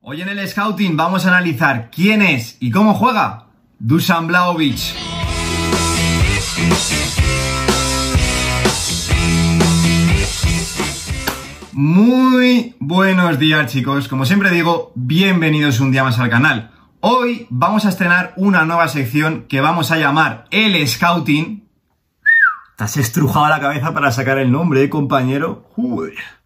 Hoy en el Scouting vamos a analizar quién es y cómo juega Dusan Blaovic. Muy buenos días chicos, como siempre digo, bienvenidos un día más al canal. Hoy vamos a estrenar una nueva sección que vamos a llamar El Scouting. Te has estrujado la cabeza para sacar el nombre, ¿eh, compañero? Joder.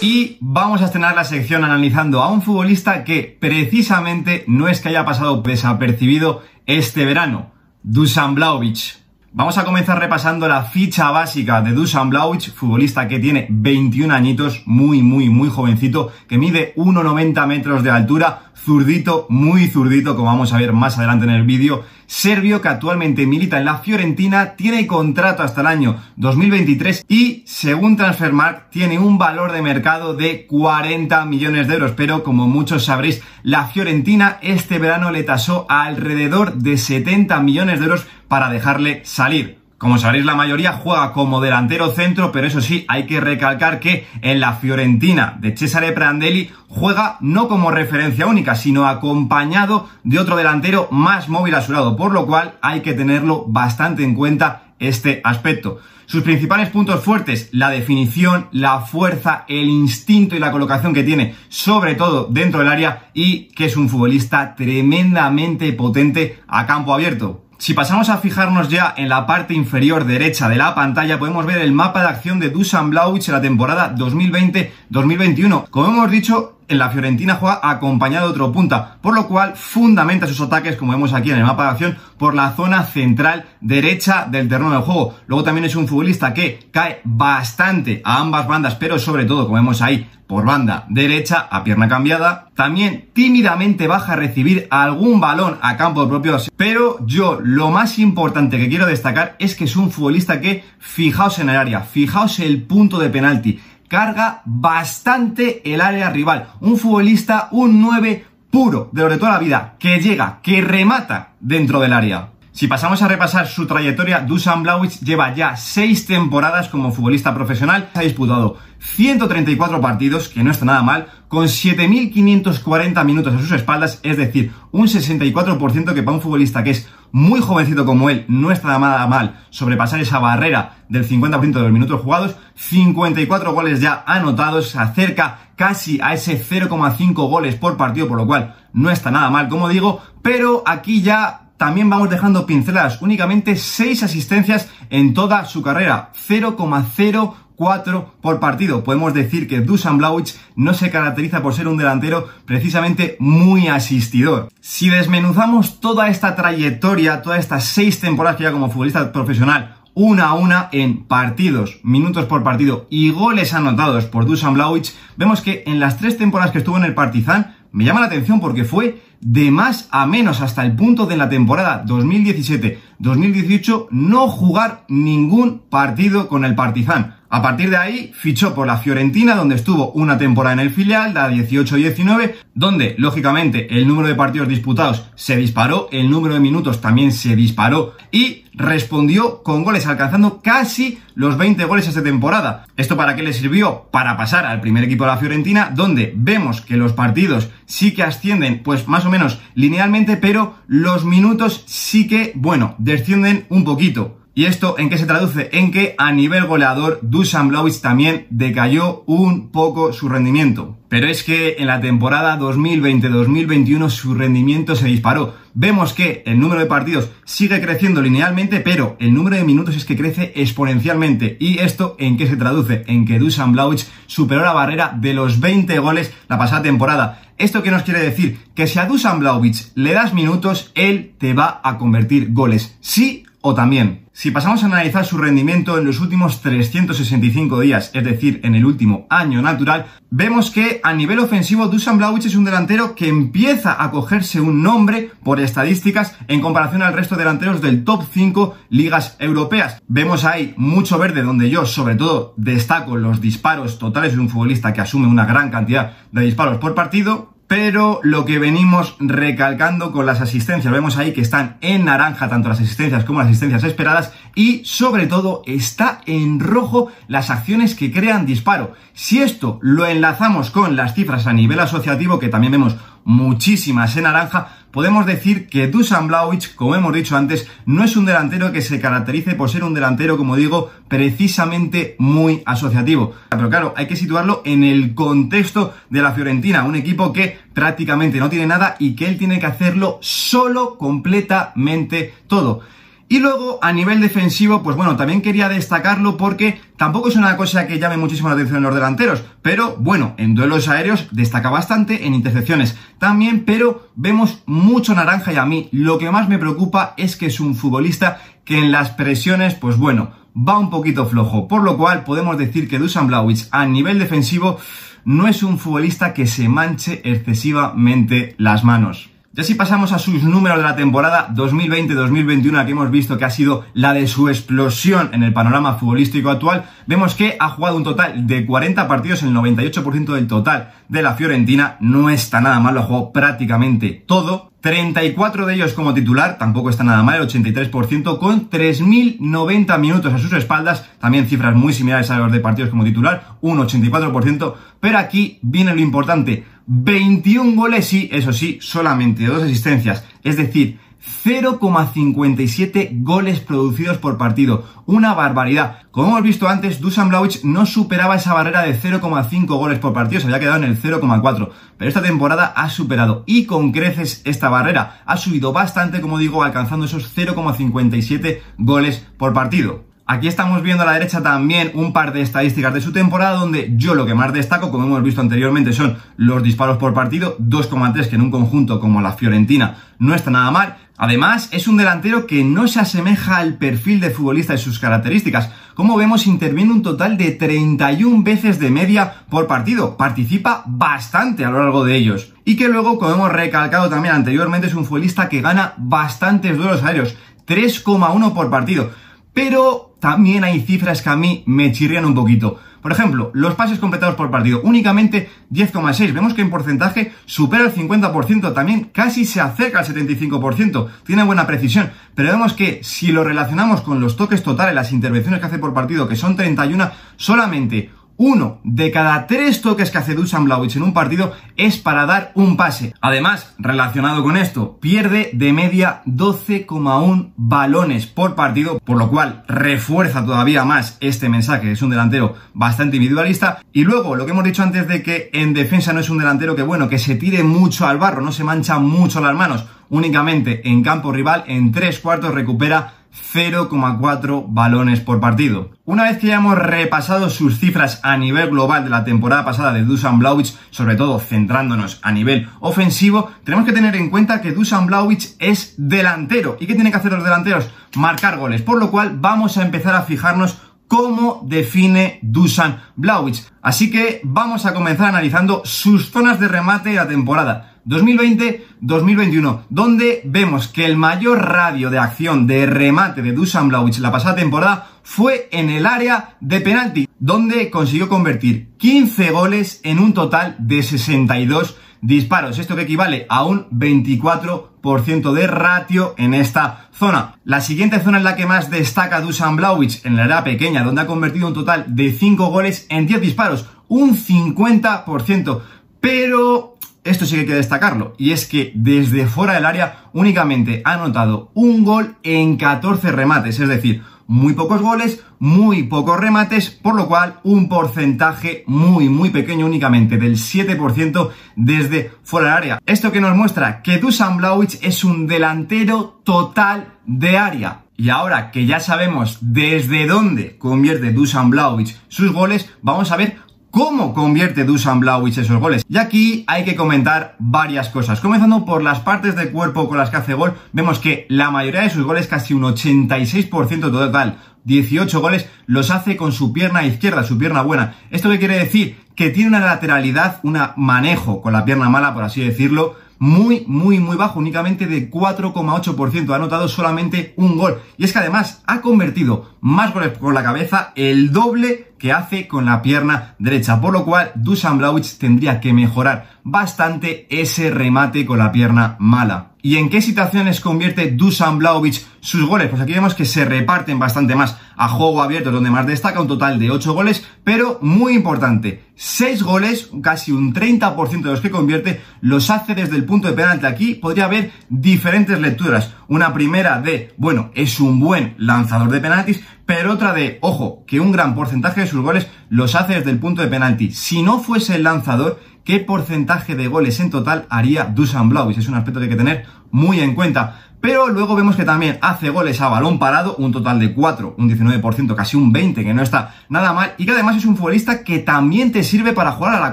Y vamos a estrenar la sección analizando a un futbolista que precisamente no es que haya pasado desapercibido este verano, Dusan Blaovic. Vamos a comenzar repasando la ficha básica de Dusan Blaovic, futbolista que tiene 21 añitos, muy, muy, muy jovencito, que mide 1,90 metros de altura, zurdito, muy zurdito, como vamos a ver más adelante en el vídeo, serbio que actualmente milita en la Fiorentina, tiene contrato hasta el año 2023 y, según Transfermarkt, tiene un valor de mercado de 40 millones de euros, pero como muchos sabréis, la Fiorentina este verano le tasó alrededor de 70 millones de euros para dejarle salir. Como sabréis, la mayoría juega como delantero centro, pero eso sí, hay que recalcar que en la Fiorentina de Cesare Prandelli juega no como referencia única, sino acompañado de otro delantero más móvil a su lado, por lo cual hay que tenerlo bastante en cuenta este aspecto. Sus principales puntos fuertes, la definición, la fuerza, el instinto y la colocación que tiene, sobre todo dentro del área, y que es un futbolista tremendamente potente a campo abierto. Si pasamos a fijarnos ya en la parte inferior derecha de la pantalla, podemos ver el mapa de acción de Dusan Blaovic en la temporada 2020-2021. Como hemos dicho, en la Fiorentina juega acompañado de otro punta, por lo cual fundamenta sus ataques, como vemos aquí en el mapa de acción, por la zona central derecha del terreno del juego. Luego también es un futbolista que cae bastante a ambas bandas, pero sobre todo, como vemos ahí, por banda derecha, a pierna cambiada. También tímidamente baja a recibir algún balón a campo propio. Pero yo lo más importante que quiero destacar es que es un futbolista que, fijaos en el área, fijaos el punto de penalti carga bastante el área rival. Un futbolista, un 9 puro de lo de toda la vida, que llega, que remata dentro del área. Si pasamos a repasar su trayectoria, Dusan Blaovic lleva ya 6 temporadas como futbolista profesional. Ha disputado 134 partidos, que no está nada mal, con 7.540 minutos a sus espaldas, es decir, un 64% que para un futbolista que es muy jovencito como él no está nada mal sobrepasar esa barrera del 50% de los minutos jugados, 54 goles ya anotados, se acerca casi a ese 0,5 goles por partido, por lo cual no está nada mal, como digo, pero aquí ya también vamos dejando pinceladas, únicamente 6 asistencias en toda su carrera, 0,0 4 por partido. Podemos decir que Dusan Blaovic no se caracteriza por ser un delantero precisamente muy asistidor. Si desmenuzamos toda esta trayectoria, todas estas 6 temporadas que ya como futbolista profesional, una a una en partidos, minutos por partido y goles anotados por Dusan Blaovic, vemos que en las tres temporadas que estuvo en el Partizan, me llama la atención porque fue de más a menos hasta el punto de en la temporada 2017-2018 no jugar ningún partido con el Partizan. A partir de ahí fichó por la Fiorentina, donde estuvo una temporada en el filial, la 18-19, donde lógicamente el número de partidos disputados se disparó, el número de minutos también se disparó y respondió con goles, alcanzando casi los 20 goles esta temporada. ¿Esto para qué le sirvió? Para pasar al primer equipo de la Fiorentina, donde vemos que los partidos sí que ascienden, pues más o menos linealmente, pero los minutos sí que, bueno, descienden un poquito. ¿Y esto en qué se traduce? En que a nivel goleador Dusan Blaovic también decayó un poco su rendimiento. Pero es que en la temporada 2020-2021 su rendimiento se disparó. Vemos que el número de partidos sigue creciendo linealmente, pero el número de minutos es que crece exponencialmente. ¿Y esto en qué se traduce? En que Dusan Blaovic superó la barrera de los 20 goles la pasada temporada. ¿Esto qué nos quiere decir? Que si a Dusan Blaovic le das minutos, él te va a convertir goles. Sí o también. Si pasamos a analizar su rendimiento en los últimos 365 días, es decir, en el último año natural, vemos que a nivel ofensivo Dusan Blaovic es un delantero que empieza a cogerse un nombre por estadísticas en comparación al resto de delanteros del top 5 ligas europeas. Vemos ahí mucho verde donde yo sobre todo destaco los disparos totales de un futbolista que asume una gran cantidad de disparos por partido pero lo que venimos recalcando con las asistencias, vemos ahí que están en naranja tanto las asistencias como las asistencias esperadas y sobre todo está en rojo las acciones que crean disparo. Si esto lo enlazamos con las cifras a nivel asociativo, que también vemos muchísimas en naranja, podemos decir que Dusan Blaovic, como hemos dicho antes, no es un delantero que se caracterice por ser un delantero, como digo, precisamente muy asociativo. Pero claro, hay que situarlo en el contexto de la Fiorentina, un equipo que prácticamente no tiene nada y que él tiene que hacerlo solo, completamente todo. Y luego, a nivel defensivo, pues bueno, también quería destacarlo porque tampoco es una cosa que llame muchísimo la atención en los delanteros, pero bueno, en duelos aéreos destaca bastante, en intercepciones también, pero vemos mucho naranja y a mí lo que más me preocupa es que es un futbolista que en las presiones, pues bueno, va un poquito flojo, por lo cual podemos decir que Dusan Blaovic a nivel defensivo no es un futbolista que se manche excesivamente las manos. Ya si pasamos a sus números de la temporada 2020-2021, que hemos visto que ha sido la de su explosión en el panorama futbolístico actual, vemos que ha jugado un total de 40 partidos, el 98% del total de la Fiorentina. No está nada mal, lo ha jugado prácticamente todo. 34 de ellos como titular, tampoco está nada mal, el 83%, con 3.090 minutos a sus espaldas, también cifras muy similares a los de partidos como titular, un 84%, pero aquí viene lo importante, 21 goles y, eso sí, solamente dos asistencias. Es decir, 0,57 goles producidos por partido. Una barbaridad. Como hemos visto antes, Dusan Blaovic no superaba esa barrera de 0,5 goles por partido, se había quedado en el 0,4. Pero esta temporada ha superado y con creces esta barrera. Ha subido bastante, como digo, alcanzando esos 0,57 goles por partido. Aquí estamos viendo a la derecha también un par de estadísticas de su temporada donde yo lo que más destaco, como hemos visto anteriormente, son los disparos por partido, 2,3 que en un conjunto como la Fiorentina no está nada mal. Además, es un delantero que no se asemeja al perfil de futbolista de sus características. Como vemos, interviene un total de 31 veces de media por partido. Participa bastante a lo largo de ellos. Y que luego, como hemos recalcado también anteriormente, es un futbolista que gana bastantes duelos aéreos. 3,1 por partido. Pero también hay cifras que a mí me chirrían un poquito. Por ejemplo, los pases completados por partido, únicamente 10,6. Vemos que en porcentaje supera el 50%, también casi se acerca al 75%. Tiene buena precisión, pero vemos que si lo relacionamos con los toques totales, las intervenciones que hace por partido, que son 31, solamente uno de cada tres toques que hace Dusan Blaovic en un partido es para dar un pase. Además, relacionado con esto, pierde de media 12,1 balones por partido, por lo cual refuerza todavía más este mensaje. Es un delantero bastante individualista. Y luego, lo que hemos dicho antes de que en defensa no es un delantero que, bueno, que se tire mucho al barro, no se mancha mucho las manos. Únicamente en campo rival, en tres cuartos recupera 0,4 balones por partido. Una vez que ya hemos repasado sus cifras a nivel global de la temporada pasada de Dusan Blaovic, sobre todo centrándonos a nivel ofensivo, tenemos que tener en cuenta que Dusan Blaovic es delantero. ¿Y qué tienen que hacer los delanteros? Marcar goles. Por lo cual vamos a empezar a fijarnos cómo define Dusan Blaovic. Así que vamos a comenzar analizando sus zonas de remate de la temporada. 2020-2021, donde vemos que el mayor radio de acción de remate de Dusan Blaovic la pasada temporada fue en el área de penalti, donde consiguió convertir 15 goles en un total de 62 disparos. Esto que equivale a un 24% de ratio en esta zona. La siguiente zona en la que más destaca Dusan Blaovic, en la área pequeña, donde ha convertido un total de 5 goles en 10 disparos, un 50%. Pero esto sí que hay que destacarlo, y es que desde fuera del área únicamente ha anotado un gol en 14 remates, es decir, muy pocos goles, muy pocos remates, por lo cual un porcentaje muy, muy pequeño únicamente del 7% desde fuera del área. Esto que nos muestra que Dusan Blaovic es un delantero total de área. Y ahora que ya sabemos desde dónde convierte Dusan Blaovic sus goles, vamos a ver cómo convierte Dusan Blaovic esos goles. Y aquí hay que comentar varias cosas. Comenzando por las partes de cuerpo con las que hace gol, vemos que la mayoría de sus goles, casi un 86% total, 18 goles, los hace con su pierna izquierda, su pierna buena. ¿Esto qué quiere decir? Que tiene una lateralidad, un manejo con la pierna mala, por así decirlo, muy, muy, muy bajo, únicamente de 4,8%. Ha anotado solamente un gol. Y es que además ha convertido más goles con la cabeza, el doble que hace con la pierna derecha, por lo cual Dusan Blaovic tendría que mejorar bastante ese remate con la pierna mala. ¿Y en qué situaciones convierte Dusan Blaovic sus goles? Pues aquí vemos que se reparten bastante más a juego abierto, donde más destaca un total de 8 goles, pero muy importante, 6 goles, casi un 30% de los que convierte, los hace desde el punto de penalti. Aquí podría haber diferentes lecturas. Una primera de, bueno, es un buen lanzador de penaltis, pero otra de, ojo, que un gran porcentaje sus goles los hace desde el punto de penalti. Si no fuese el lanzador, ¿qué porcentaje de goles en total haría Dusan Blaovic? Es un aspecto que hay que tener muy en cuenta. Pero luego vemos que también hace goles a balón parado, un total de 4, un 19%, casi un 20%, que no está nada mal. Y que además es un futbolista que también te sirve para jugar a la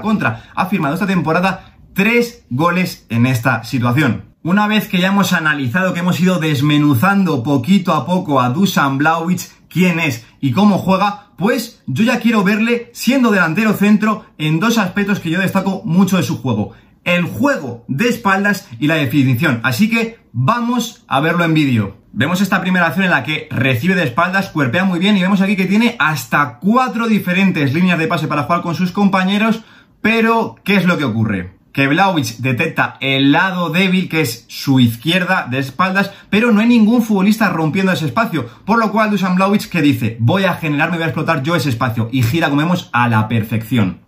contra. Ha firmado esta temporada 3 goles en esta situación. Una vez que ya hemos analizado, que hemos ido desmenuzando poquito a poco a Dusan Blaovic, quién es y cómo juega, pues yo ya quiero verle siendo delantero centro en dos aspectos que yo destaco mucho de su juego. El juego de espaldas y la definición. Así que vamos a verlo en vídeo. Vemos esta primera acción en la que recibe de espaldas, cuerpea muy bien y vemos aquí que tiene hasta cuatro diferentes líneas de pase para jugar con sus compañeros, pero ¿qué es lo que ocurre? Que Vlaovic detecta el lado débil, que es su izquierda de espaldas, pero no hay ningún futbolista rompiendo ese espacio, por lo cual Dusan Vlaovic que dice, voy a generarme, voy a explotar yo ese espacio, y gira, como vemos, a la perfección.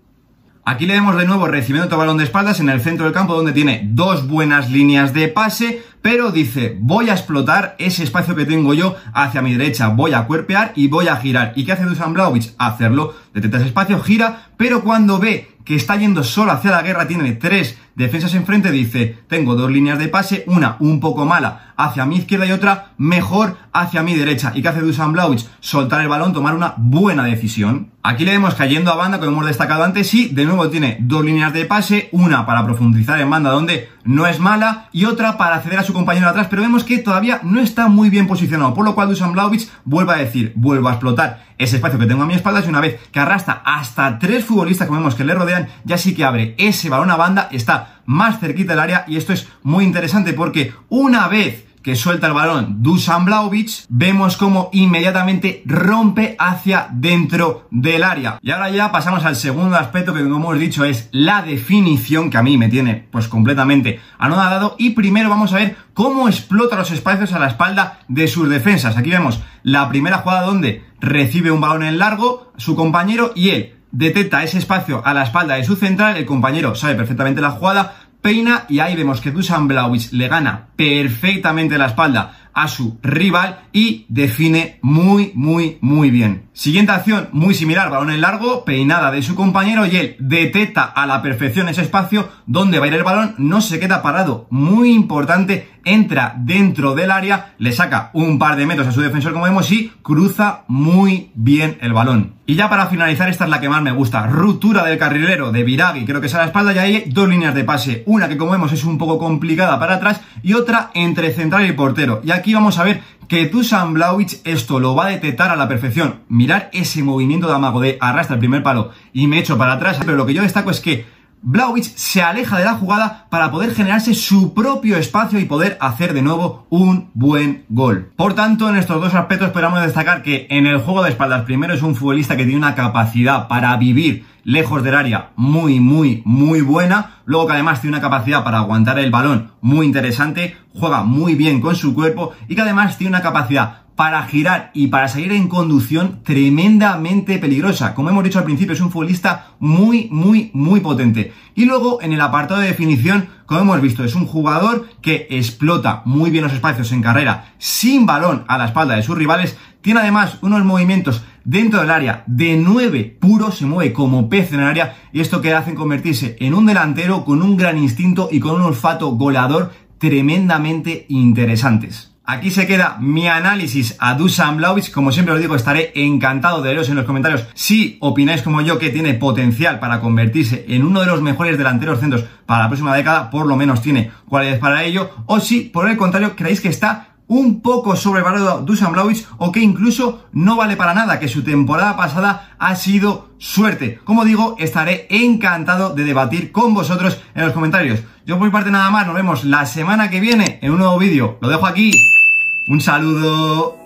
Aquí le vemos de nuevo recibiendo otro balón de espaldas en el centro del campo donde tiene dos buenas líneas de pase, pero dice, voy a explotar ese espacio que tengo yo hacia mi derecha, voy a cuerpear y voy a girar. ¿Y qué hace Dusan Blaovic? Hacerlo, detecta ese espacio, gira, pero cuando ve que está yendo solo hacia la guerra, tiene tres defensas enfrente, dice, tengo dos líneas de pase, una un poco mala hacia mi izquierda y otra mejor hacia mi derecha. ¿Y qué hace Dusan? Soltar el balón, tomar una buena decisión. Aquí le vemos cayendo a banda, como hemos destacado antes, y de nuevo tiene dos líneas de pase, una para profundizar en banda donde no es mala y otra para acceder a su compañero atrás, pero vemos que todavía no está muy bien posicionado, por lo cual Dusan Blaovic vuelve a decir, vuelvo a explotar ese espacio que tengo a mi espalda y una vez que arrastra hasta tres futbolistas como vemos que le rodean, ya sí que abre ese balón a banda, está más cerquita del área y esto es muy interesante porque una vez que suelta el balón Dusan Blaovic, vemos como inmediatamente rompe hacia dentro del área. Y ahora ya pasamos al segundo aspecto que como hemos dicho es la definición que a mí me tiene pues completamente anodado y primero vamos a ver cómo explota los espacios a la espalda de sus defensas. Aquí vemos la primera jugada donde recibe un balón en largo su compañero y él detecta ese espacio a la espalda de su central, el compañero sabe perfectamente la jugada, peina y ahí vemos que Dusan Blaovic le gana perfectamente la espalda a su rival y define muy, muy, muy bien. Siguiente acción, muy similar, balón en largo, peinada de su compañero y él detecta a la perfección ese espacio donde va a ir el balón, no se queda parado. Muy importante, entra dentro del área, le saca un par de metros a su defensor como vemos y cruza muy bien el balón. Y ya para finalizar, esta es la que más me gusta. Ruptura del carrilero de Viragui, creo que es a la espalda y hay dos líneas de pase. Una que como vemos es un poco complicada para atrás y otra entre central y portero. Y aquí vamos a ver que Dusan Blaovic esto lo va a detectar a la perfección. Mirar ese movimiento de amago de arrastra el primer palo y me echo para atrás. Pero lo que yo destaco es que Blaovic se aleja de la jugada para poder generarse su propio espacio y poder hacer de nuevo un buen gol. Por tanto, en estos dos aspectos esperamos destacar que en el juego de espaldas primero es un futbolista que tiene una capacidad para vivir lejos del área muy, muy, muy buena. Luego que además tiene una capacidad para aguantar el balón muy interesante, juega muy bien con su cuerpo y que además tiene una capacidad para girar y para salir en conducción tremendamente peligrosa. Como hemos dicho al principio, es un futbolista muy, muy, muy potente. Y luego, en el apartado de definición, como hemos visto, es un jugador que explota muy bien los espacios en carrera sin balón a la espalda de sus rivales. Tiene además unos movimientos dentro del área de 9 puro, se mueve como pez en el área y esto que hace convertirse en un delantero con un gran instinto y con un olfato goleador tremendamente interesantes. Aquí se queda mi análisis a Dusan Blaovic. Como siempre os digo, estaré encantado de leeros en los comentarios si opináis como yo que tiene potencial para convertirse en uno de los mejores delanteros centros para la próxima década, por lo menos tiene cualidades para ello, o si por el contrario creéis que está un poco sobrevalorado Dusan Blaovic o que incluso no vale para nada, que su temporada pasada ha sido suerte. Como digo, estaré encantado de debatir con vosotros en los comentarios. Yo por mi parte nada más, nos vemos la semana que viene en un nuevo vídeo. Lo dejo aquí. Un saludo.